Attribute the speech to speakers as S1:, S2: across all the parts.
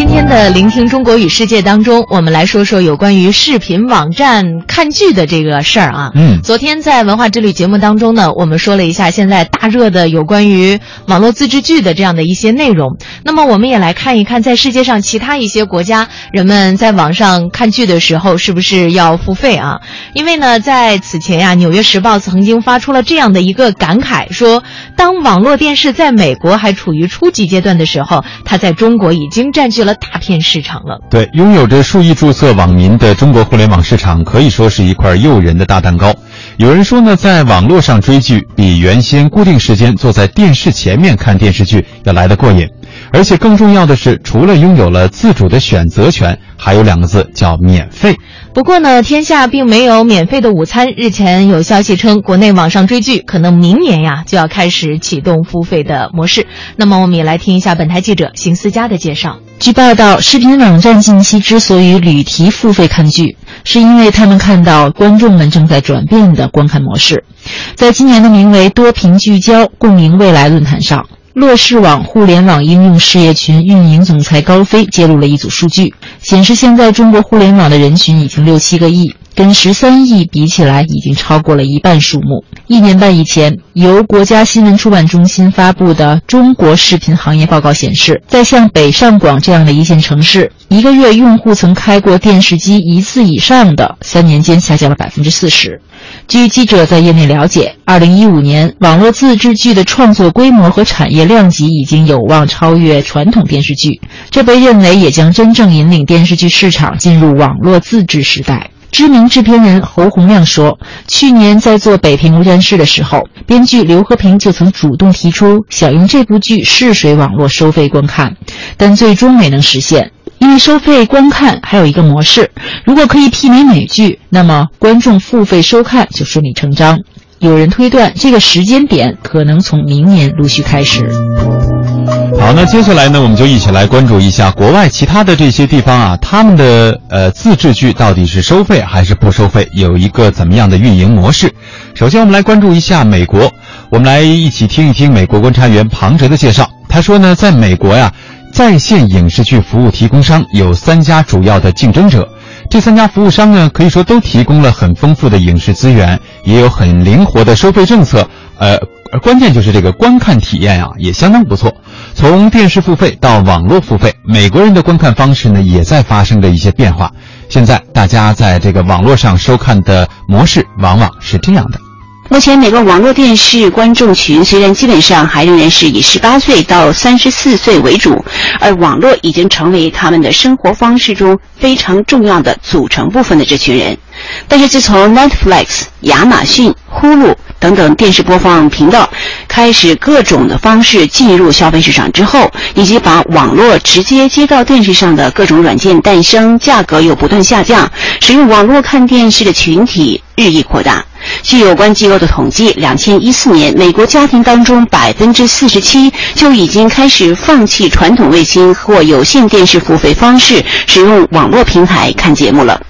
S1: 今天的《聆听中国与世界》当中，我们来说说有关于视频网站看剧的这个事儿啊。
S2: 嗯，
S1: 昨天在文化之旅节目当中呢，我们说了一下现在大热的有关于网络自制剧的这样的一些内容。那么，我们也来看一看，在世界上其他一些国家，人们在网上看剧的时候是不是要付费啊？因为呢，在此前呀，《纽约时报》曾经发出了这样的一个感慨，说当网络电视在美国还处于初级阶段的时候，它在中国已经占据了大片市场了。
S3: 对，拥有着数亿注册网民的中国互联网市场，可以说是一块诱人的大蛋糕。有人说呢，在网络上追剧，比原先固定时间坐在电视前面看电视剧要来得过瘾。而且更重要的是，除了拥有了自主的选择权，还有两个字叫免费。
S1: 不过呢，天下并没有免费的午餐。日前有消息称，国内网上追剧可能明年呀就要开始启动付费的模式。那么，我们也来听一下本台记者邢思佳的介绍。
S4: 据报道，视频网站近期之所以屡提付费看剧，是因为他们看到观众们正在转变的观看模式。在今年的名为“多屏聚焦，共赢未来”论坛上。乐视网互联网应用事业群运营总裁高飞揭露了一组数据，显示现在中国互联网的人群已经六七个亿，跟十三亿比起来，已经超过了一半数目。一年半以前，由国家新闻出版中心发布的《中国视频行业报告》显示，在像北上广这样的一线城市，一个月用户曾开过电视机一次以上的，三年间下降了百分之四十。据记者在业内了解，二零一五年网络自制剧的创作规模和产业量级已经有望超越传统电视剧，这被认为也将真正引领电视剧市场进入网络自制时代。知名制片人侯洪亮说：“去年在做《北平无战事》的时候，编剧刘和平就曾主动提出想用这部剧试水网络收费观看，但最终没能实现。”因为收费观看还有一个模式，如果可以媲美美剧，那么观众付费收看就顺理成章。有人推断，这个时间点可能从明年陆续开始。
S3: 好，那接下来呢，我们就一起来关注一下国外其他的这些地方啊，他们的呃自制剧到底是收费还是不收费，有一个怎么样的运营模式？首先，我们来关注一下美国，我们来一起听一听美国观察员庞哲的介绍。他说呢，在美国呀。在线影视剧服务提供商有三家主要的竞争者，这三家服务商呢，可以说都提供了很丰富的影视资源，也有很灵活的收费政策。呃，关键就是这个观看体验啊，也相当不错。从电视付费到网络付费，美国人的观看方式呢，也在发生着一些变化。现在大家在这个网络上收看的模式，往往是这样的。
S5: 目前，每个网络电视观众群虽然基本上还仍然是以十八岁到三十四岁为主，而网络已经成为他们的生活方式中非常重要的组成部分的这群人。但是，自从 Netflix、亚马逊、Hulu 等等电视播放频道开始各种的方式进入消费市场之后，以及把网络直接接到电视上的各种软件诞生，价格又不断下降，使用网络看电视的群体日益扩大。据有关机构的统计，两千一四年，美国家庭当中百分之四十七就已经开始放弃传统卫星或有线电视付费方式，使用网络平台看节目了。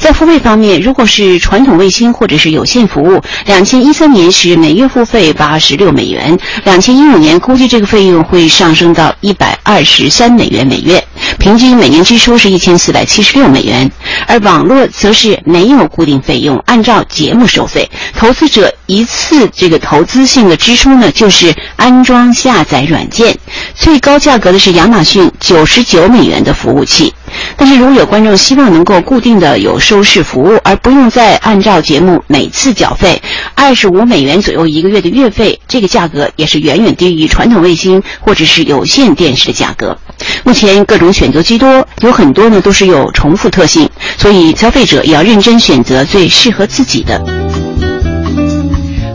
S5: 在付费方面，如果是传统卫星或者是有线服务，两千一三年是每月付费八十六美元，两千一五年估计这个费用会上升到一百二十三美元每月，平均每年支出是一千四百七十六美元。而网络则是没有固定费用，按照节目收费，投资者一次这个投资性的支出呢，就是安装下载软件，最高价格的是亚马逊九十九美元的服务器。但是，如果有观众希望能够固定的有收视服务，而不用再按照节目每次缴费二十五美元左右一个月的月费，这个价格也是远远低于传统卫星或者是有线电视的价格。目前各种选择居多，有很多呢都是有重复特性，所以消费者也要认真选择最适合自己的。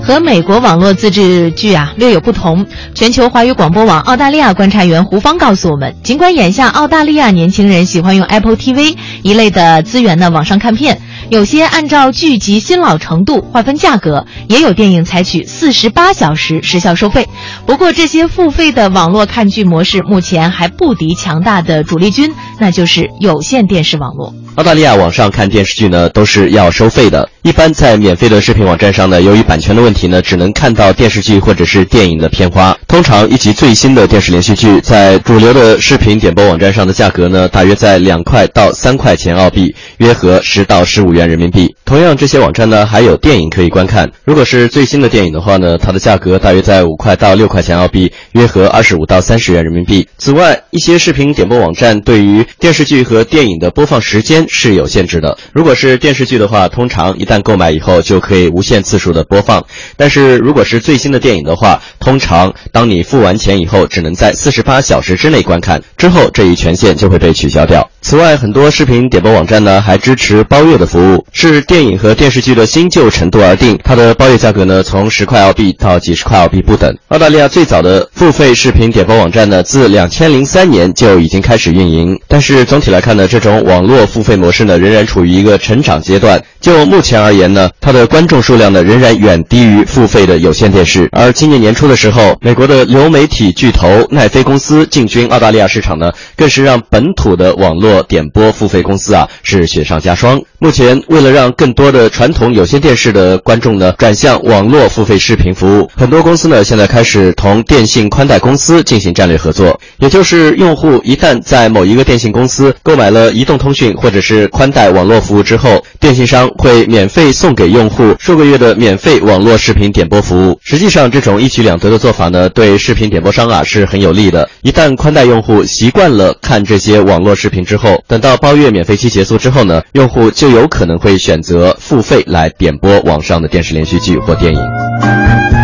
S1: 和美国网络自制剧啊略有不同。全球华语广播网澳大利亚观察员胡芳告诉我们，尽管眼下澳大利亚年轻人喜欢用 Apple TV 一类的资源呢网上看片，有些按照剧集新老程度划分价格，也有电影采取四十八小时时效收费。不过这些付费的网络看剧模式目前还不敌强大的主力军，那就是有线电视网络。
S6: 澳大利亚网上看电视剧呢，都是要收费的。一般在免费的视频网站上呢，由于版权的问题呢，只能看到电视剧或者是电影的片花。通常一集最新的电视连续剧，在主流的视频点播网站上的价格呢，大约在两块到三块钱澳币，约合十到十五元人民币。同样，这些网站呢还有电影可以观看。如果是最新的电影的话呢，它的价格大约在五块到六块钱澳币，约合二十五到三十元人民币。此外，一些视频点播网站对于电视剧和电影的播放时间是有限制的。如果是电视剧的话，通常一旦购买以后就可以无限次数的播放，但是如果是最新的电影的话，通常当你付完钱以后，只能在四十八小时之内观看，之后这一权限就会被取消掉。此外，很多视频点播网站呢还支持包月的服务，视电影和电视剧的新旧程度而定，它的包月价格呢从十块澳币到几十块澳币不等。澳大利亚最早的付费视频点播网站呢，自两千零三年就已经开始运营，但是总体来看呢，这种网络付费模式呢仍然处于一个成长阶段。就目前而言呢，它的观众数量呢仍然远低于付费的有线电视。而今年年初的时候，美国的流媒体巨头奈飞公司进军澳大利亚市场呢，更是让本土的网络点播付费公司啊是雪上加霜。目前，为了让更多的传统有线电视的观众呢转向网络付费视频服务，很多公司呢现在开始同电信宽带公司进行战略合作。也就是用户一旦在某一个电信公司购买了移动通讯或者是宽带网络服务之后，电信商会免费送给用户数个月的免费网络视频点播服务。实际上，这种一举两得的做法呢，对视频点播商啊是很有利的。一旦宽带用户习惯了看这些网络视频之后，等到包月免费期结束之后呢，用户就有可能会选择付费来点播网上的电视连续剧或电影。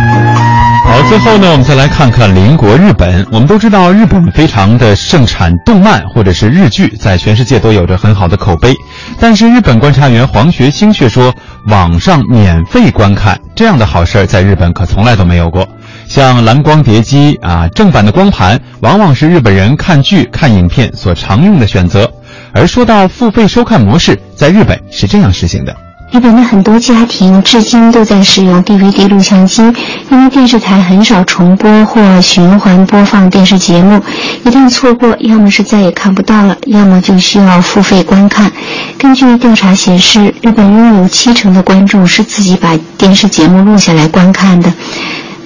S3: 最后呢，我们再来看看邻国日本。我们都知道，日本非常的盛产动漫或者是日剧，在全世界都有着很好的口碑。但是，日本观察员黄学兴却说，网上免费观看这样的好事儿，在日本可从来都没有过。像蓝光碟机啊，正版的光盘，往往是日本人看剧、看影片所常用的选择。而说到付费收看模式，在日本是这样实行的。
S7: 日本的很多家庭至今都在使用 DVD 录像机，因为电视台很少重播或循环播放电视节目，一旦错过，要么是再也看不到了，要么就需要付费观看。根据调查显示，日本拥有七成的观众是自己把电视节目录下来观看的。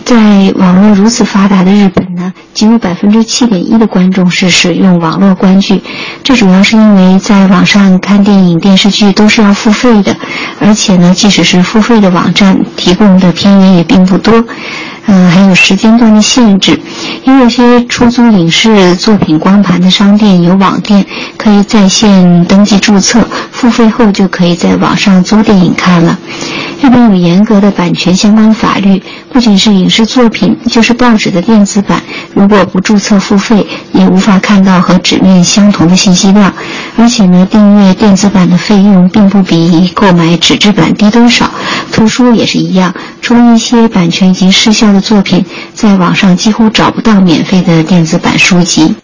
S7: 在网络如此发达的日本呢，仅有百分之七点一的观众是使用网络观剧。这主要是因为在网上看电影、电视剧都是要付费的，而且呢，即使是付费的网站提供的片源也并不多。嗯，还有时间段的限制，因为有些出租影视作品光盘的商店有网店，可以在线登记注册，付费后就可以在网上租电影看了。日本有严格的版权相关法律，不仅是影视作品，就是报纸的电子版，如果不注册付费，也无法看到和纸面相同的信息量。而且呢，订阅电子版的费用并不比购买纸质版低多少。图书也是一样，除了一些版权已经失效的作品，在网上几乎找不到免费的电子版书籍。